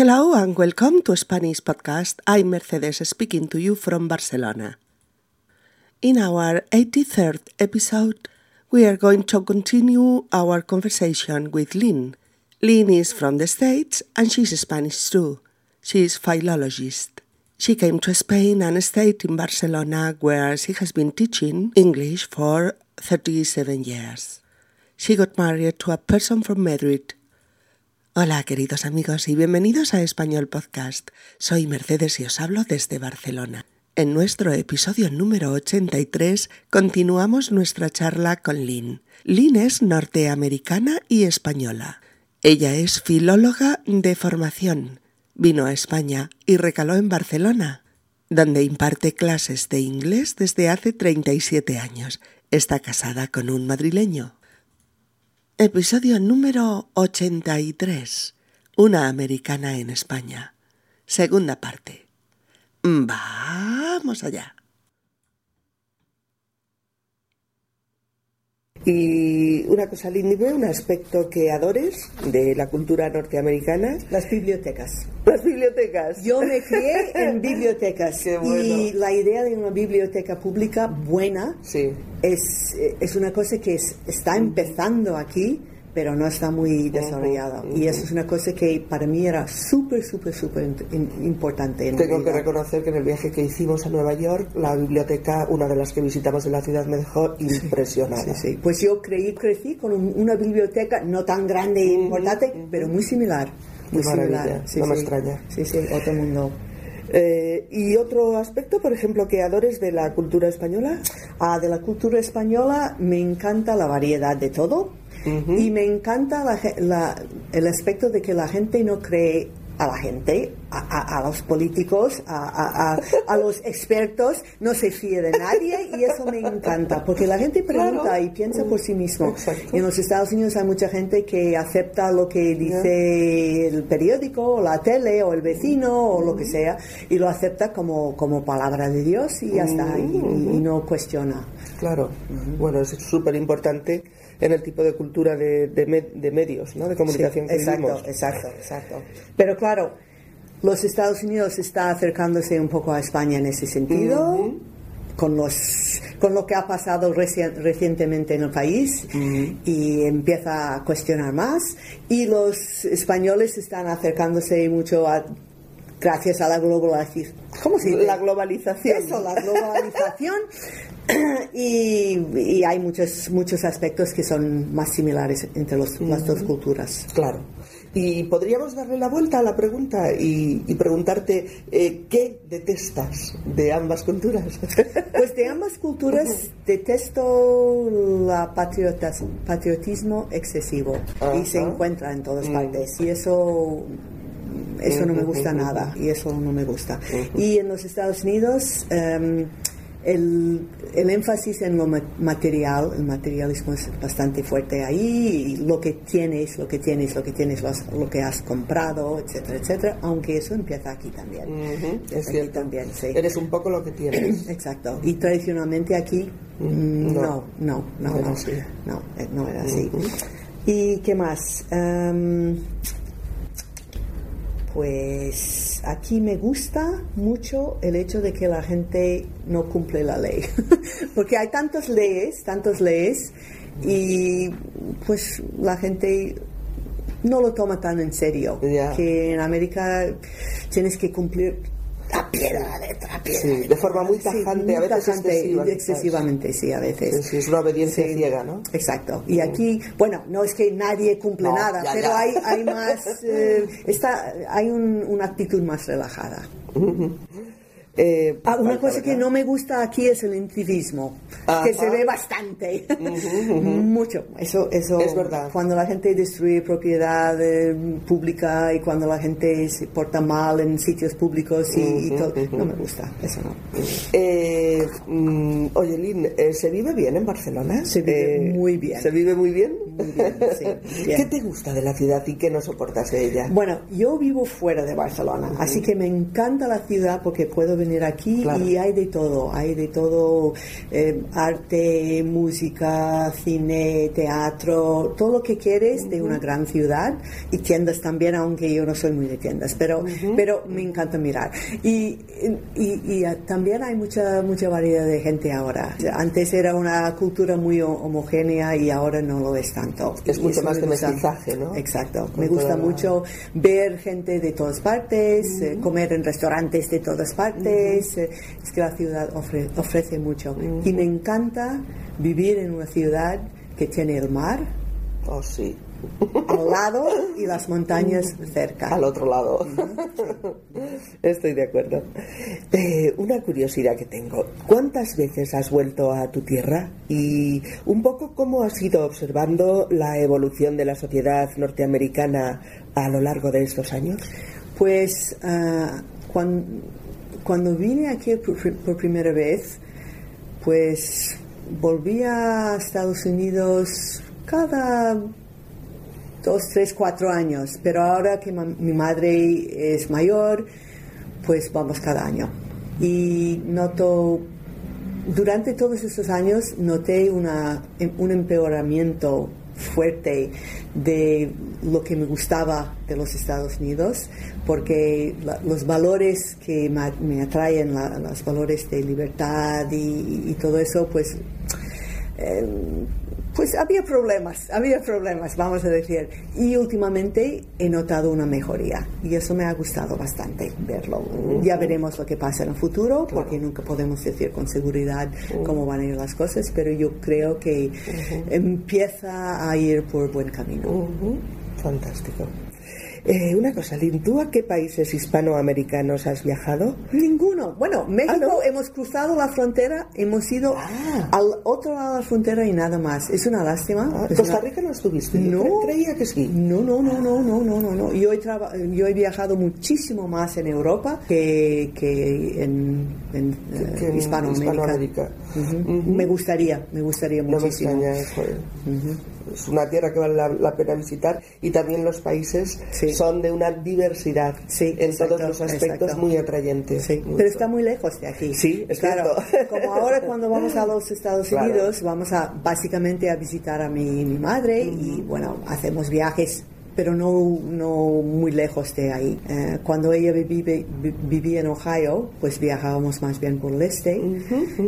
Hello and welcome to Spanish Podcast. I'm Mercedes speaking to you from Barcelona. In our 83rd episode, we are going to continue our conversation with Lynn. Lynn is from the States and she's Spanish too. She is philologist. She came to Spain and stayed in Barcelona where she has been teaching English for 37 years. She got married to a person from Madrid. Hola queridos amigos y bienvenidos a Español Podcast. Soy Mercedes y os hablo desde Barcelona. En nuestro episodio número 83 continuamos nuestra charla con Lynn. Lynn es norteamericana y española. Ella es filóloga de formación Vino a España y recaló en Barcelona, donde imparte clases de inglés desde hace 37 años. Está casada con un madrileño. Episodio número 83. Una americana en España. Segunda parte. Vamos allá. Y una cosa, ¿ve un aspecto que adores de la cultura norteamericana? Las bibliotecas. Las bibliotecas. Yo me crié en bibliotecas Qué bueno. y la idea de una biblioteca pública buena Sí. es, es una cosa que es- está empezando aquí, pero no está muy desarrollada. Y eso es una cosa que para mí era súper, súper, súper importante. En Tengo que reconocer que en el viaje que hicimos a Nueva York, la biblioteca, una de las que visitamos en la ciudad, me dejó impresionada. Sí, sí. Pues yo creí, crecí con un- una biblioteca no tan grande e importante, pero muy similar. Muy similar. No me extraña. Sí, sí, otro mundo. Eh, ¿Y otro aspecto, por ejemplo, que adores de la cultura española? Ah, de la cultura española me encanta la variedad de todo y me encanta la ge- la- el aspecto de que la gente no cree a la gente, a, a- a los políticos, a, los expertos, no se fíe de nadie y eso me encanta, porque la gente pregunta Claro. y piensa por sí mismo. Exacto. En los Estados Unidos hay mucha gente que acepta lo que dice el periódico, o la tele, o el vecino, o lo que sea, y lo acepta como, como palabra de Dios y ya está, y, y no cuestiona. Claro, bueno, es súper importante en el tipo de cultura de, de me- de medios, ¿no? De comunicación que exacto, vivimos. exacto, exacto. Pero claro, los Estados Unidos está acercándose un poco a España en ese sentido. Con, los, con lo que ha pasado reci- recientemente en el país y empieza a cuestionar más y los españoles están acercándose mucho a gracias a la globalización ¿cómo se dice? La globalización. Eso, la globalización. y, y hay muchos, muchos aspectos que son más similares entre los- las dos culturas. Claro. Y podríamos darle la vuelta a la pregunta y, y preguntarte eh, qué detestas de ambas culturas. Pues de ambas culturas detesto patriotas- patriotismo excesivo y se encuentra en todas partes y eso eso no me gusta nada y eso no me gusta. Y en los Estados Unidos em, el, el énfasis en lo ma- material, el materialismo es bastante fuerte ahí, y lo que tienes, lo que tienes, lo que tienes, lo, has- lo que has comprado, etcétera, etcétera, aunque eso empieza aquí también. Es Aquí cierto. también, sí. Eres un poco lo que tienes. Exacto. Y tradicionalmente aquí, mm, no. no, no, no, No no, así. no, eh, no era así. ¿Y qué más? Em, pues aquí me gusta mucho el hecho de que la gente no cumple la ley, porque hay tantas leyes, tantas leyes, y pues la gente no lo toma tan en serio, que en América tienes que cumplir la letra, a pie Sí, la de forma muy tajante, a veces excesiva, quizás. excesivamente, sí, a veces. Sí, es una obediencia ciega, ¿no? Exacto. Y aquí, bueno, no es que nadie cumple No, nada, ya, pero ya. Hay, hay más, eh, está, hay un- una actitud más relajada. Eh, Ah, una cosa que no me gusta aquí es el incivismo, Ajá. que se ve bastante, mucho. Eso, eso. Es verdad. Cuando la gente destruye propiedad eh, pública y cuando la gente se porta mal en sitios públicos y, y todo, no me gusta. Eso no. Eh, mm, oye, Lynn, eh, ¿se vive bien en Barcelona? Se vive Eh, muy bien. ¿Se vive muy bien? Muy bien, sí, bien. ¿Qué te gusta de la ciudad y qué no soportas de ella? Bueno, yo vivo fuera de Barcelona, así que me encanta la ciudad porque puedo venir venir aquí Claro. y hay de todo, hay de todo, eh, arte, música, cine, teatro, todo lo que quieres de una gran ciudad y tiendas también, aunque yo no soy muy de tiendas, pero, pero me encanta mirar. Y, y, y, ah, también hay mucha, mucha variedad de gente ahora. Antes era una cultura muy ho- homogénea y ahora no lo es tanto. Es Y mucho más de mestizaje, ¿no? Exacto. Con me gusta la- mucho ver gente de todas partes, eh, comer en restaurantes de todas partes. Es que la ciudad ofre- ofrece mucho. Y me encanta vivir en una ciudad que tiene el mar Oh, sí. al lado y las montañas cerca. Al otro lado. Estoy de acuerdo. Eh, una curiosidad que tengo. ¿Cuántas veces has vuelto a tu tierra? Y un poco cómo has ido observando la evolución de la sociedad norteamericana a lo largo de estos años. Pues ah, cuan- cuando, vine aquí por, primera vez, pues volví a Estados Unidos cada dos, tres, cuatro años, pero ahora que mi madre es mayor, pues vamos cada año. Y noto, durante todos estos años, noté una, un empeoramiento fuerte de lo que me gustaba de los Estados Unidos, porque los valores que me atraen, los valores de libertad y, todo eso, pues eh, pues había problemas, había problemas, vamos a decir. Y últimamente he notado una mejoría y eso me ha gustado bastante verlo. Ya veremos lo que pasa en el futuro, porque nunca podemos decir con seguridad cómo van a ir las cosas, pero yo creo que empieza a ir por buen camino. Fantástico. Eh, una cosa, Lynn, ¿tú a qué países hispanoamericanos has viajado? Ninguno. Bueno, México Ah, ¿no? hemos cruzado la frontera, hemos ido Ah. al otro lado de la frontera y nada más. Es una lástima. Ah, es ¿Costa una- Rica no estuviste? Yo No. cre- creía que sí. No, no, no, no, no, no, no, no. Yo he, traba- yo he viajado muchísimo más en Europa que, que en, en, eh, que Hispanoamérica. Me gustaría, me gustaría No me muchísimo. extraña eso. eh. Es una tierra que vale la, la pena visitar y también los países Sí. Son de una diversidad Sí, en exacto, todos los aspectos exacto. muy atrayentes. Sí, pero está muy lejos de aquí. Sí, es claro. cierto. Como ahora cuando vamos a los Estados Claro. Unidos, vamos a básicamente a visitar a mi, mi madre y bueno, hacemos viajes pero no, no muy lejos de ahí. Eh, cuando ella vive- vi- vivía en Ohio, pues viajábamos más bien por el este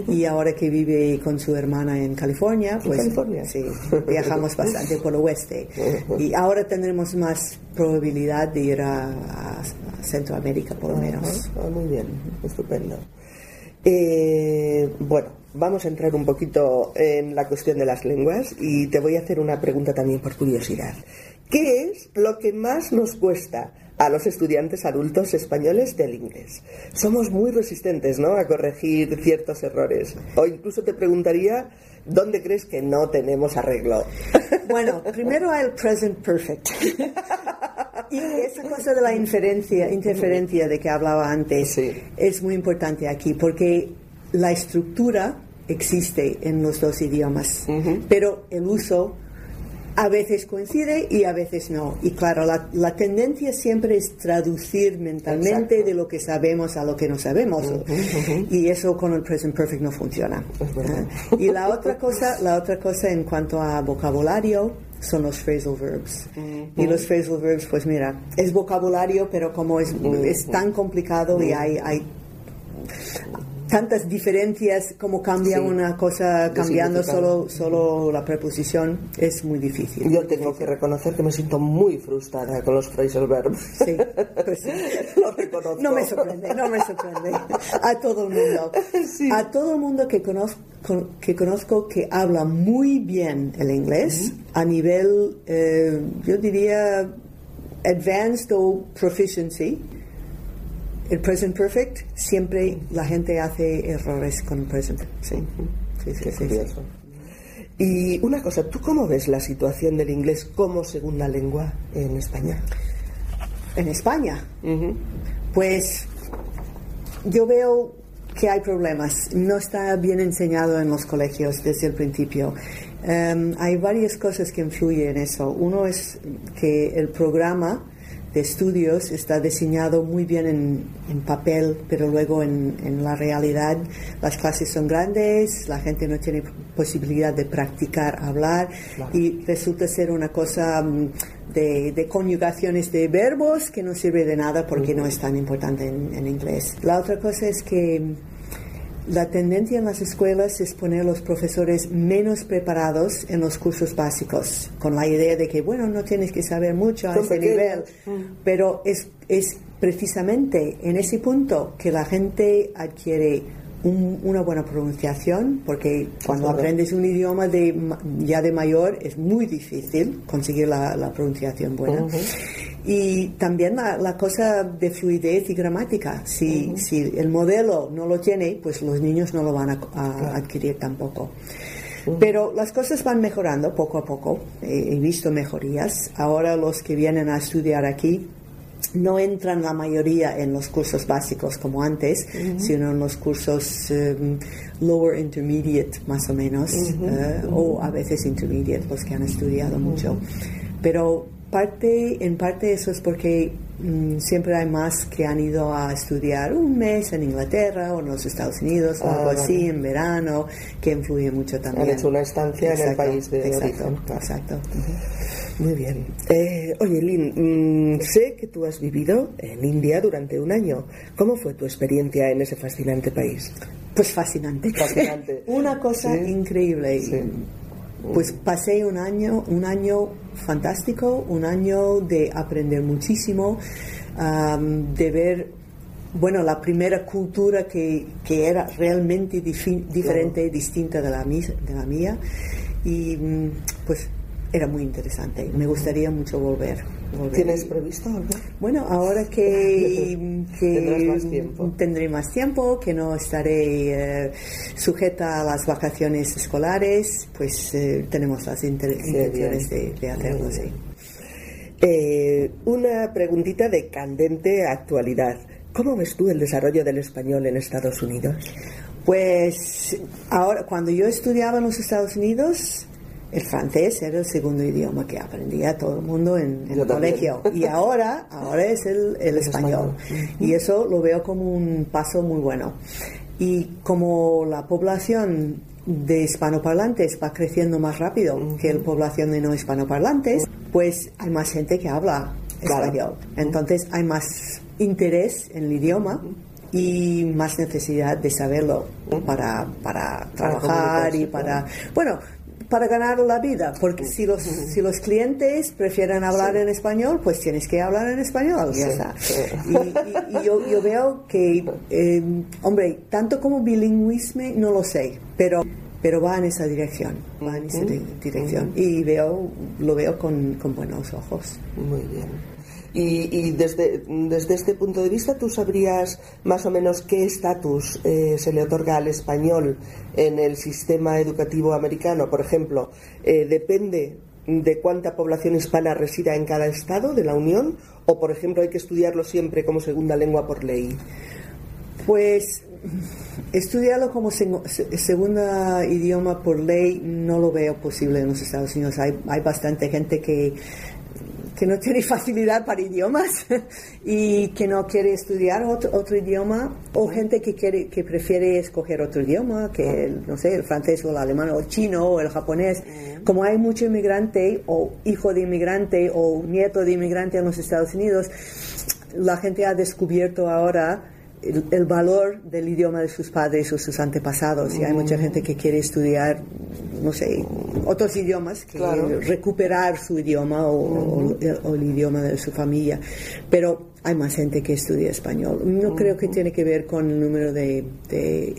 y ahora que vive con su hermana en California, pues California? sí, viajamos bastante por el oeste y ahora tendremos más probabilidad de ir a, a Centroamérica por lo menos. Ah, muy bien, estupendo. Eh, bueno, vamos a entrar un poquito en la cuestión de las lenguas y te voy a hacer una pregunta también por curiosidad. ¿Qué es lo que más nos cuesta a los estudiantes adultos españoles del inglés? Somos muy resistentes, ¿no?, a corregir ciertos errores. O incluso te preguntaría, ¿dónde crees que no tenemos arreglo? Bueno, primero el present perfect. Y esa cosa de la inferencia, interferencia de que hablaba antes Sí. es muy importante aquí porque la estructura existe en los dos idiomas, pero el uso a veces coincide y a veces no. Y claro, la, la tendencia siempre es traducir mentalmente Exacto. de lo que sabemos a lo que no sabemos. Y eso con el present perfect no funciona. Ah, Y la otra cosa, la otra cosa en cuanto a vocabulario son los phrasal verbs. Y los phrasal verbs, pues mira, es vocabulario, pero como es, es tan complicado y hay, hay tantas diferencias como cambia Sí. una cosa cambiando solo, solo la preposición, es muy difícil. Yo tengo que reconocer que me siento muy frustrada con los phrasal verbs. Sí, pues. Lo reconozco. No me sorprende, no me sorprende. A todo el mundo. Sí. A todo el mundo que conozco, que conozco que habla muy bien el inglés, a nivel, eh, yo diría, advanced o proficiency, el present perfect, siempre la gente hace errores con el present. Sí, sí, sí. Sí, sí. Y una cosa, ¿tú cómo ves la situación del inglés como segunda lengua en España? En España, Pues yo veo que hay problemas. No está bien enseñado en los colegios desde el principio. Em, hay varias cosas que influyen en eso. Uno es que el programa de estudios está diseñado muy bien en, en papel, pero luego en, en, la realidad. Las clases son grandes, la gente no tiene posibilidad de practicar hablar y resulta ser una cosa mm, de, de, conjugaciones de verbos que no sirve de nada porque no es tan importante en, en inglés. La otra cosa es que la tendencia en las escuelas es poner a los profesores menos preparados en los cursos básicos, con la idea de que, bueno, no tienes que saber mucho a ese nivel, mm. pero es, es precisamente en ese punto que la gente adquiere una buena pronunciación, porque cuando aprendes un idioma de, ya de mayor es muy difícil conseguir la, pronunciación buena. Y también la, cosa de fluidez y gramática. Si, si el modelo no lo tiene, pues los niños no lo van a, adquirir tampoco. Pero las cosas van mejorando poco a poco. He, visto mejorías. Ahora los que vienen a estudiar aquí no entran la mayoría en los cursos básicos como antes, sino en los cursos em, lower intermediate más o menos, eh, o a veces intermediate, los que han estudiado mucho. Pero parte, en parte eso es porque siempre hay más que han ido a estudiar un mes en Inglaterra o en los Estados Unidos o algo ah, así en verano, que influye mucho también. Han hecho una estancia en el país de exacto, Exacto. Muy bien. Eh, oye, Lynn, mm, sé que tú has vivido en India durante un año. ¿Cómo fue tu experiencia en ese fascinante país? Pues fascinante. Fascinante. una cosa increíble. Sí. Pues pasé un año, un año fantástico, un año de aprender muchísimo, de ver, bueno, la primera cultura que, que era realmente diferente, y distinta de la, de la mía. Y mm, pues era muy interesante. Me gustaría mucho volver. ¿Tienes previsto algo? Bueno, ahora que, más tiempo. tendré más tiempo, que no estaré eh, sujeta a las vacaciones escolares, pues eh, tenemos las intenciones de, hacerlo, sí. Eh, una preguntita de candente actualidad. ¿Cómo ves tú el desarrollo del español en Estados Unidos? Pues ahora, cuando yo estudiaba en los Estados Unidos, el francés era el segundo idioma que aprendía todo el mundo en, el colegio. Y ahora, ahora es el, español. Y eso lo veo como un paso muy bueno. Y como la población de hispanoparlantes va creciendo más rápido que la población de no hispanoparlantes, pues hay más gente que habla español. Entonces hay más interés en el idioma y más necesidad de saberlo para, para trabajar y para... Bueno, para ganar la vida, porque si los, si los clientes prefieren hablar en español, pues tienes que hablar en español. Y, yo, yo, veo que, eh, hombre, tanto como bilingüismo, no lo sé, pero pero va en esa dirección, va en esa dirección y veo, lo veo con, con buenos ojos. Muy bien. Y, desde, desde, este punto de vista, ¿tú sabrías más o menos qué estatus eh, se le otorga al español en el sistema educativo americano? Por ejemplo, eh, ¿depende de cuánta población hispana resida en cada estado de la Unión? ¿O, por ejemplo, hay que estudiarlo siempre como segunda lengua por ley? Pues estudiarlo como segunda idioma por ley no lo veo posible en los Estados Unidos. Hay, hay bastante gente que que no tiene facilidad para idiomas y que no quiere estudiar otro, otro, idioma o gente que quiere que prefiere escoger otro idioma que el, no sé el francés o el alemán o el chino o el japonés. Como hay mucho inmigrante o hijo de inmigrante o nieto de inmigrante en los Estados Unidos la gente ha descubierto ahora el, valor del idioma de sus padres o sus antepasados. Y hay mucha gente que quiere estudiar, no sé, otros idiomas, que recuperar su idioma o, el, idioma de su familia. Pero hay más gente que estudia español. No creo que tiene que ver con el número de, de,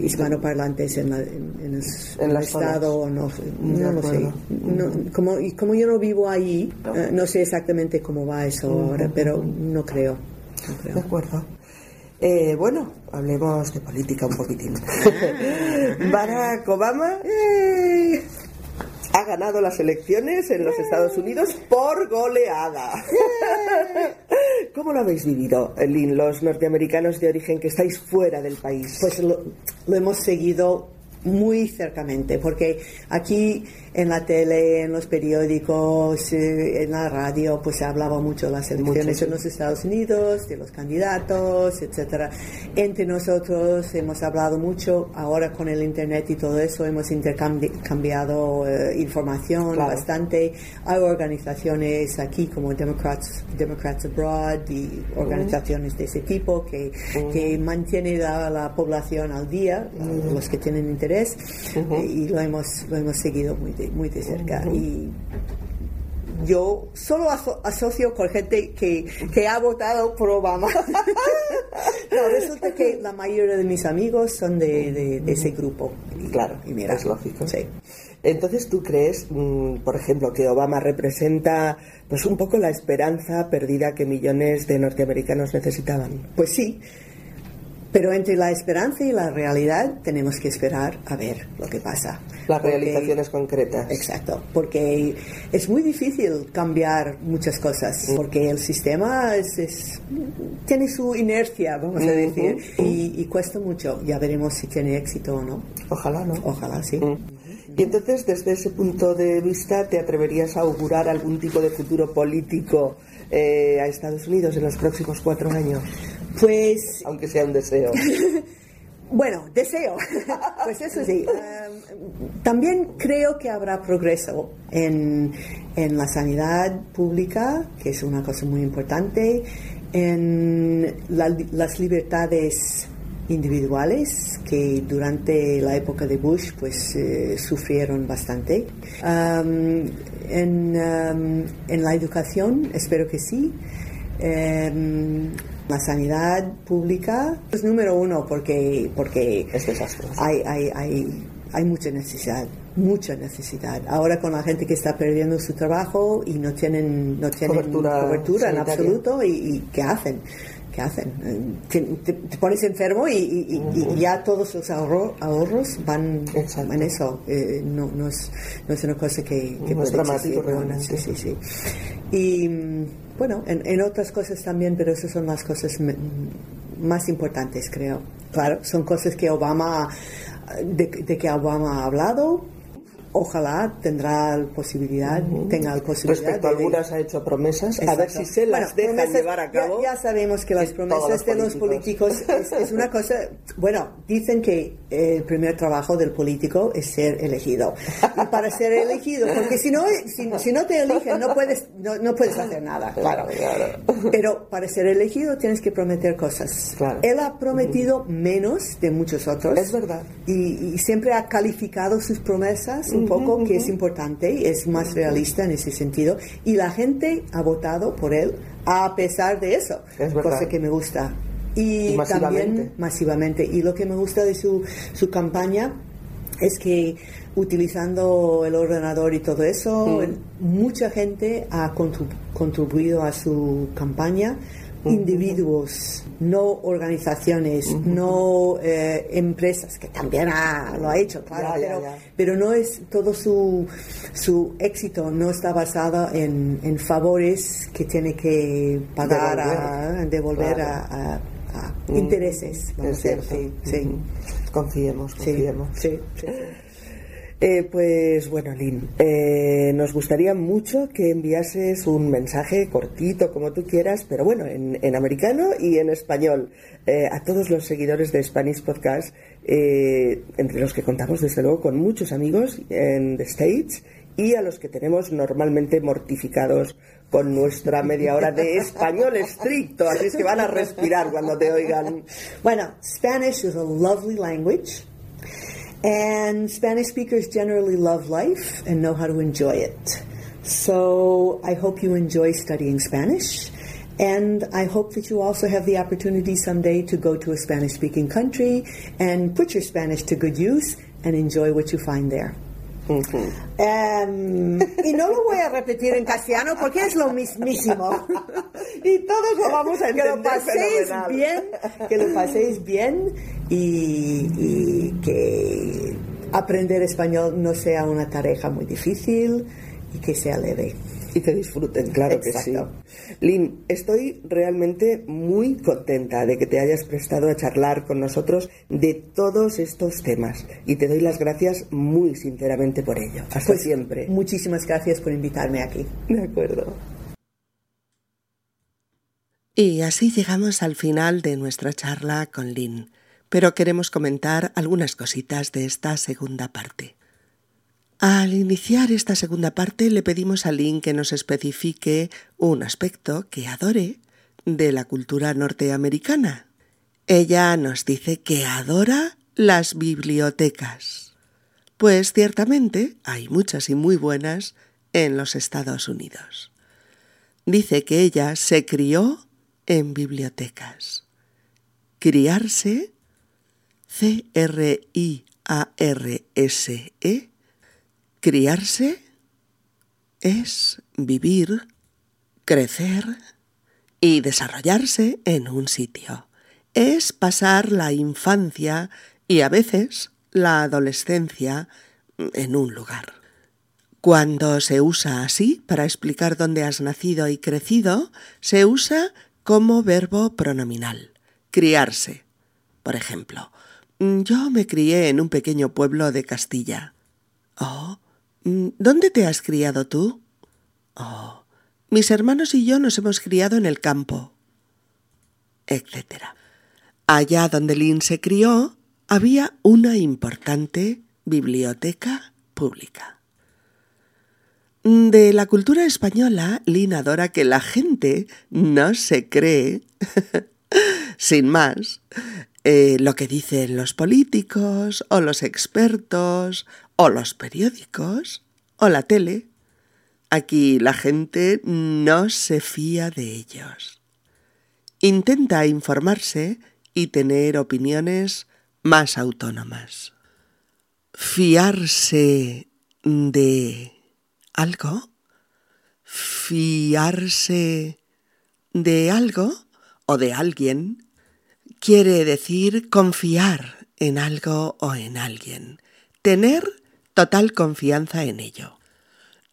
hispanoparlantes en, en, el, estado, no, no lo sé. como, y como yo no vivo ahí, eh, no sé exactamente cómo va eso ahora, pero no creo. No creo. De acuerdo. Eh, bueno, hablemos de política un poquitín. Barack Obama eh, ha ganado las elecciones en los Estados Unidos por goleada. ¿Cómo lo habéis vivido, Lynn, los norteamericanos de origen que estáis fuera del país? Pues lo, hemos seguido muy cercamente, porque aquí en la tele, en los periódicos, eh, en la radio, pues se hablaba mucho de las elecciones en los Estados Unidos, de los candidatos, etcétera. Entre nosotros hemos hablado mucho, ahora con el internet y todo eso hemos intercambiado eh, información bastante. Hay organizaciones aquí como Democrats, Democrats Abroad y organizaciones de ese tipo que, que mantienen a la población al día, los que tienen interés, eh, y lo hemos, lo hemos seguido muy muy de cerca. Y yo solo asocio con gente que, que, ha votado por Obama. no, resulta que la mayoría de mis amigos son de, de, ese grupo. claro, y mira, es lógico. Entonces, ¿tú crees, mm, por ejemplo, que Obama representa pues un poco la esperanza perdida que millones de norteamericanos necesitaban? Pues sí. Pero entre la esperanza y la realidad tenemos que esperar a ver lo que pasa. Las realizaciones concretas. Exacto, porque es muy difícil cambiar muchas cosas, mm. porque el sistema es, tiene su inercia, vamos a decir, y, cuesta mucho. Ya veremos si tiene éxito o no. Ojalá, ¿no? Ojalá, sí. Mm. Y entonces, desde ese punto de vista, ¿te atreverías a augurar algún tipo de futuro político eh, a Estados Unidos en los próximos cuatro años? Pues... Aunque sea un deseo. bueno, deseo. pues eso sí. Em, también creo que habrá progreso en, en la sanidad pública, que es una cosa muy importante, en las libertades individuales que durante la época de Bush pues eh, sufrieron bastante. Em, en, em, en, la educación espero que sí. La sanidad pública es número uno porque, porque es Hay, hay, hay, hay mucha necesidad, mucha necesidad. Ahora con la gente que está perdiendo su trabajo y no tienen, no tienen cobertura, en absoluto, y, ¿qué hacen? ¿Qué hacen? Te, pones enfermo y, ya todos los ahorros van en eso. Eh, no, no, es, no es una cosa que, que no dramático Sí, sí, sí. Y bueno, en, otras cosas también, pero esas son las cosas más importantes, creo. Claro, son cosas que Obama, de, de que Obama ha hablado, ojalá tendrá posibilidad, tenga la posibilidad. Respecto a algunas ha hecho promesas, a ver si se las deja llevar a cabo. Ya, sabemos que las promesas de los políticos es, una cosa, bueno, dicen que el primer trabajo del político es ser elegido. Y para ser elegido, porque si no, si, no te eligen no puedes, no, puedes hacer nada, claro. Pero para ser elegido tienes que prometer cosas. Él ha prometido menos de muchos otros. Es verdad. Y, y siempre ha calificado sus promesas poco, que es importante, es más realista en ese sentido, y la gente ha votado por él a pesar de eso, cosa que me gusta. Y, también masivamente. Y lo que me gusta de su, su campaña es que utilizando el ordenador y todo eso, mucha gente ha contribuido a su campaña individuos, no organizaciones, no eh, empresas, que también lo ha hecho, claro, pero, no es todo su, su éxito, no está basado en, en favores que tiene que pagar, a devolver a, intereses, vamos a decir. Sí. Confiemos, confiemos. sí. Eh, pues bueno, Lynn, eh, nos gustaría mucho que enviases un mensaje cortito, como tú quieras, pero bueno, en, americano y en español, eh, a todos los seguidores de Spanish Podcast, entre los que contamos desde luego con muchos amigos en The States y a los que tenemos normalmente mortificados con nuestra media hora de español estricto, así es que van a respirar cuando te oigan. Bueno, Spanish is a lovely language. And Spanish speakers generally love life and know how to enjoy it. So I hope you enjoy studying Spanish. And I hope that you also have the opportunity someday to go to a Spanish speaking country and put your Spanish to good use and enjoy what you find there. Em, y no lo voy a repetir en castellano porque es lo mismísimo. y todos lo vamos a entender. Que lo paséis bien, que lo paséis bien y, que aprender español no sea una tarea muy difícil y que sea leve. Y que disfruten, claro que sí. Lynn, estoy realmente muy contenta de que te hayas prestado a charlar con nosotros de todos estos temas y te doy las gracias muy sinceramente por ello. Hasta Pues, siempre. Muchísimas gracias por invitarme aquí. De acuerdo. Y así llegamos al final de nuestra charla con Lynn, pero queremos comentar algunas cositas de esta segunda parte. Al iniciar esta segunda parte le pedimos a Lynn que nos especifique un aspecto que adore de la cultura norteamericana. Ella nos dice que adora las bibliotecas, pues ciertamente hay muchas y muy buenas en los Estados Unidos. Dice que ella se crió en bibliotecas. Criarse, C-R-I-A-R-S-E, criarse es vivir, crecer y desarrollarse en un sitio. Es pasar la infancia y a veces la adolescencia en un lugar. Cuando se usa así para explicar dónde has nacido y crecido, se usa como verbo pronominal. Criarse. Por ejemplo, yo me crié en un pequeño pueblo de Castilla. Oh, ¿dónde te has criado tú? Oh, mis hermanos y yo nos hemos criado en el campo. Etcétera. Allá donde Lynn se crió, había una importante biblioteca pública. De la cultura española, Lynn adora que la gente no se cree, sin más, eh, lo que dicen los políticos o los expertos o los periódicos o la tele. Aquí la gente no se fía de ellos. Intenta informarse y tener opiniones más autónomas. Fiarse de algo, fiarse de algo o de alguien, quiere decir confiar en algo o en alguien, tener total confianza en ello.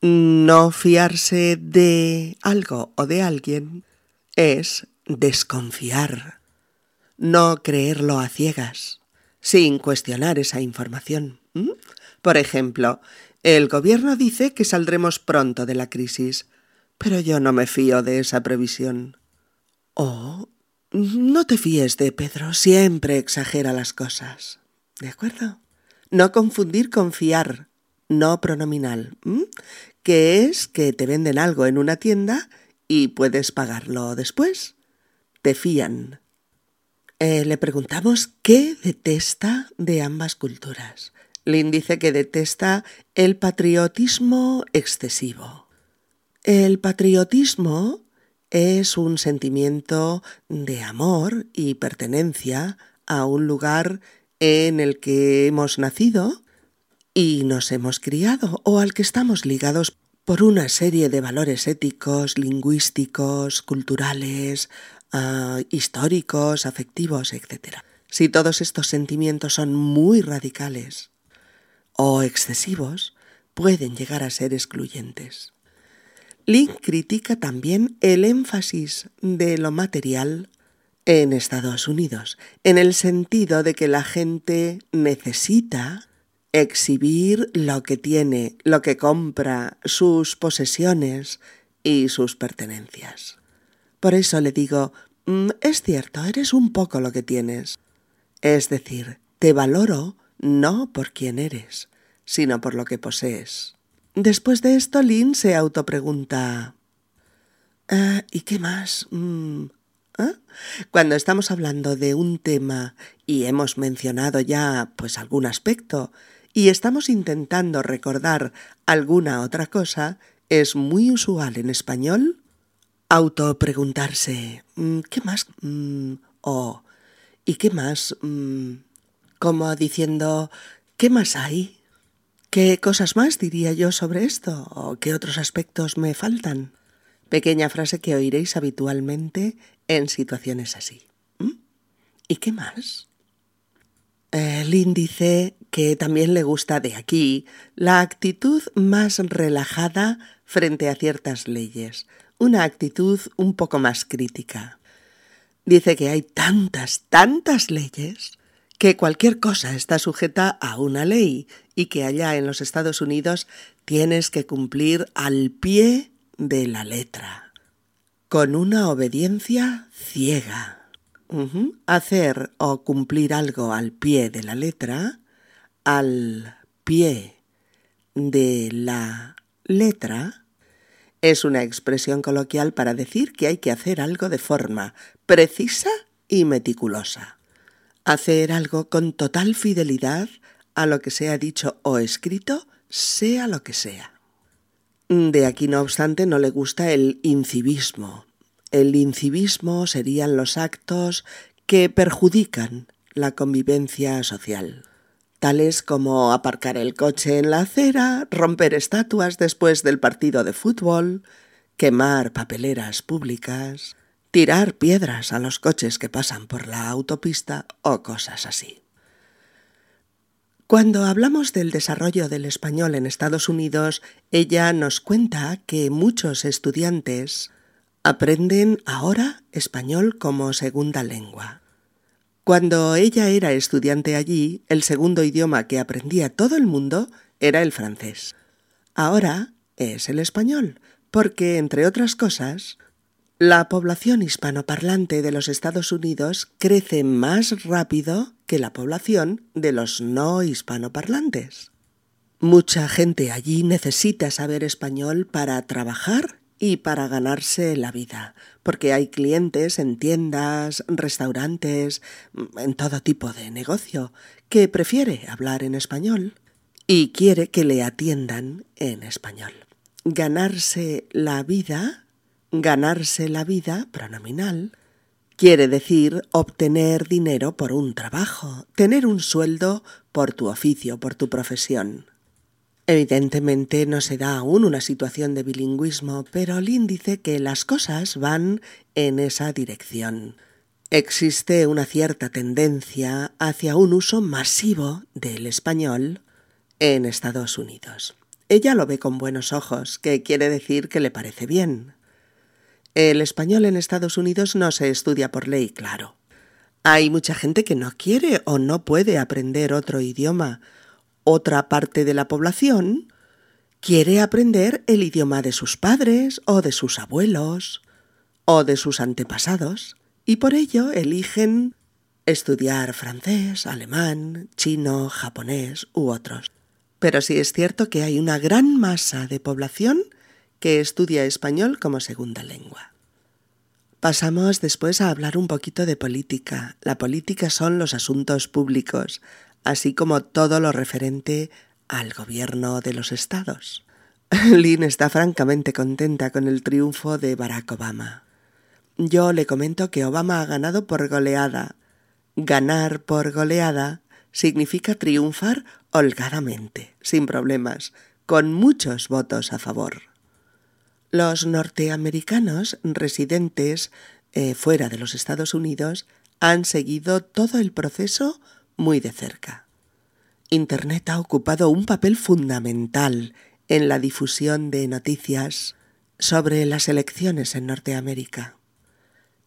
No fiarse de algo o de alguien es desconfiar, no creerlo a ciegas, sin cuestionar esa información. ¿Mm? Por ejemplo, el gobierno dice que saldremos pronto de la crisis, pero yo no me fío de esa previsión. Oh, no te fíes de Pedro, siempre exagera las cosas. ¿De acuerdo? No confundir con fiar, no pronominal, que es que te venden algo en una tienda y puedes pagarlo después. Te fían. Eh, le preguntamos qué detesta de ambas culturas. Lynn dice que detesta el patriotismo excesivo. El patriotismo es un sentimiento de amor y pertenencia a un lugar en el que hemos nacido y nos hemos criado o al que estamos ligados por una serie de valores éticos, lingüísticos, culturales, uh, históricos, afectivos, etc. Si todos estos sentimientos son muy radicales o excesivos, pueden llegar a ser excluyentes. Link critica también el énfasis de lo material en Estados Unidos, en el sentido de que la gente necesita exhibir lo que tiene, lo que compra, sus posesiones y sus pertenencias. Por eso le digo, mm, es cierto, eres un poco lo que tienes. Es decir, te valoro no por quién eres, sino por lo que posees. Después de esto, Lynn se autopregunta, ¿Eh, ¿y qué más? Mm, ¿eh? Cuando estamos hablando de un tema y hemos mencionado ya pues algún aspecto y estamos intentando recordar alguna otra cosa, es muy usual en español autopreguntarse mm, ¿qué más? Mm, o ¿y qué más? Como diciendo ¿qué más hay? ¿Qué cosas más diría yo sobre esto? ¿O qué otros aspectos me faltan? Pequeña frase que oiréis habitualmente en situaciones así. ¿Mm? ¿Y qué más? El índice que también le gusta de aquí la actitud más relajada frente a ciertas leyes, una actitud un poco más crítica. Dice que hay tantas, tantas leyes que cualquier cosa está sujeta a una ley y que allá en los Estados Unidos tienes que cumplir al pie de la letra, con una obediencia ciega. Hacer o cumplir algo al pie de la letra, al pie de la letra, es una expresión coloquial para decir que hay que hacer algo de forma precisa y meticulosa. Hacer algo con total fidelidad a lo que sea dicho o escrito, sea lo que sea. De aquí, no obstante, no le gusta el incivismo. El incivismo serían los actos que perjudican la convivencia social, tales como aparcar el coche en la acera, romper estatuas después del partido de fútbol, quemar papeleras públicas, tirar piedras a los coches que pasan por la autopista o cosas así. Cuando hablamos del desarrollo del español en Estados Unidos, ella nos cuenta que muchos estudiantes aprenden ahora español como segunda lengua. Cuando ella era estudiante allí, el segundo idioma que aprendía todo el mundo era el francés. Ahora es el español, porque, entre otras cosas, la población hispanoparlante de los Estados Unidos crece más rápido que la población de los no hispanoparlantes. Mucha gente allí necesita saber español para trabajar y para ganarse la vida, porque hay clientes en tiendas, restaurantes, en todo tipo de negocio, que prefiere hablar en español y quiere que le atiendan en español. Ganarse la vida Ganarse la vida pronominal quiere decir obtener dinero por un trabajo, tener un sueldo por tu oficio, por tu profesión. Evidentemente no se da aún una situación de bilingüismo, pero Lynn dice que las cosas van en esa dirección. Existe una cierta tendencia hacia un uso masivo del español en Estados Unidos. Ella lo ve con buenos ojos, que quiere decir que le parece bien. El español en Estados Unidos no se estudia por ley, claro. Hay mucha gente que no quiere o no puede aprender otro idioma. Otra parte de la población quiere aprender el idioma de sus padres o de sus abuelos o de sus antepasados y por ello eligen estudiar francés, alemán, chino, japonés u otros. Pero sí es cierto que hay una gran masa de población que estudia español como segunda lengua. Pasamos después a hablar un poquito de política. La política son los asuntos públicos, así como todo lo referente al gobierno de los estados. Lynn está francamente contenta con el triunfo de Barack Obama. Yo le comento que Obama ha ganado por goleada. Ganar por goleada significa triunfar holgadamente, sin problemas, con muchos votos a favor. Los norteamericanos residentes eh, fuera de los Estados Unidos han seguido todo el proceso muy de cerca. Internet ha ocupado un papel fundamental en la difusión de noticias sobre las elecciones en Norteamérica.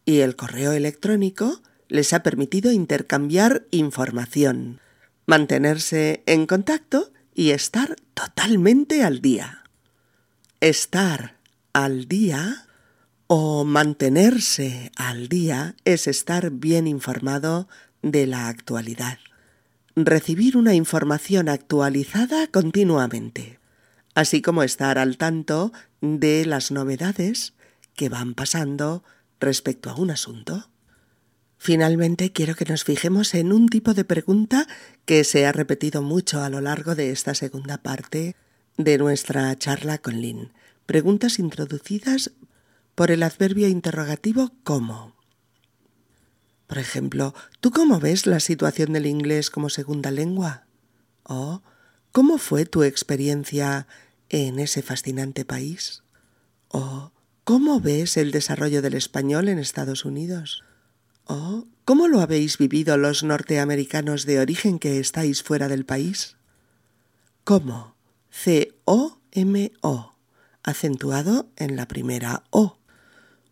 Y el correo electrónico les ha permitido intercambiar información, mantenerse en contacto y estar totalmente al día. Estar al día o mantenerse al día es estar bien informado de la actualidad. Recibir una información actualizada continuamente, así como estar al tanto de las novedades que van pasando respecto a un asunto. Finalmente, quiero que nos fijemos en un tipo de pregunta que se ha repetido mucho a lo largo de esta segunda parte de nuestra charla con Lynn preguntas introducidas por el adverbio interrogativo cómo. Por ejemplo, ¿tú cómo ves la situación del inglés como segunda lengua? ¿O cómo fue tu experiencia en ese fascinante país? ¿O cómo ves el desarrollo del español en Estados Unidos? ¿O ¿Cómo lo habéis vivido los norteamericanos de origen que estáis fuera del país? ¿Cómo? C-O-M-O, acentuado en la primera O.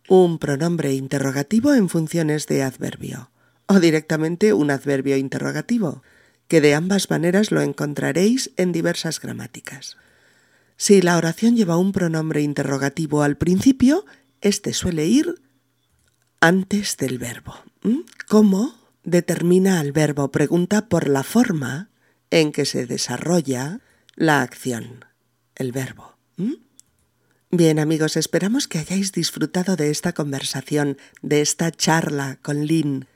Un pronombre interrogativo en funciones de adverbio, o directamente un adverbio interrogativo, que de ambas maneras lo encontraréis en diversas gramáticas. Si la oración lleva un pronombre interrogativo al principio, este suele ir antes del verbo. ¿Cómo determina al verbo? Pregunta por la forma en que se desarrolla la acción, el verbo. Bien amigos, esperamos que hayáis disfrutado de esta conversación, de esta charla con Lynn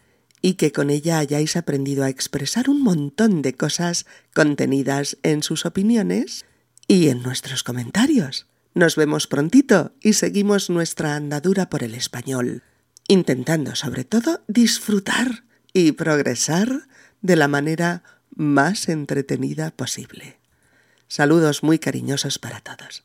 y que con ella hayáis aprendido a expresar un montón de cosas contenidas en sus opiniones y en nuestros comentarios. Nos vemos prontito y seguimos nuestra andadura por el español, intentando sobre todo disfrutar y progresar de la manera más entretenida posible. Saludos muy cariñosos para todos.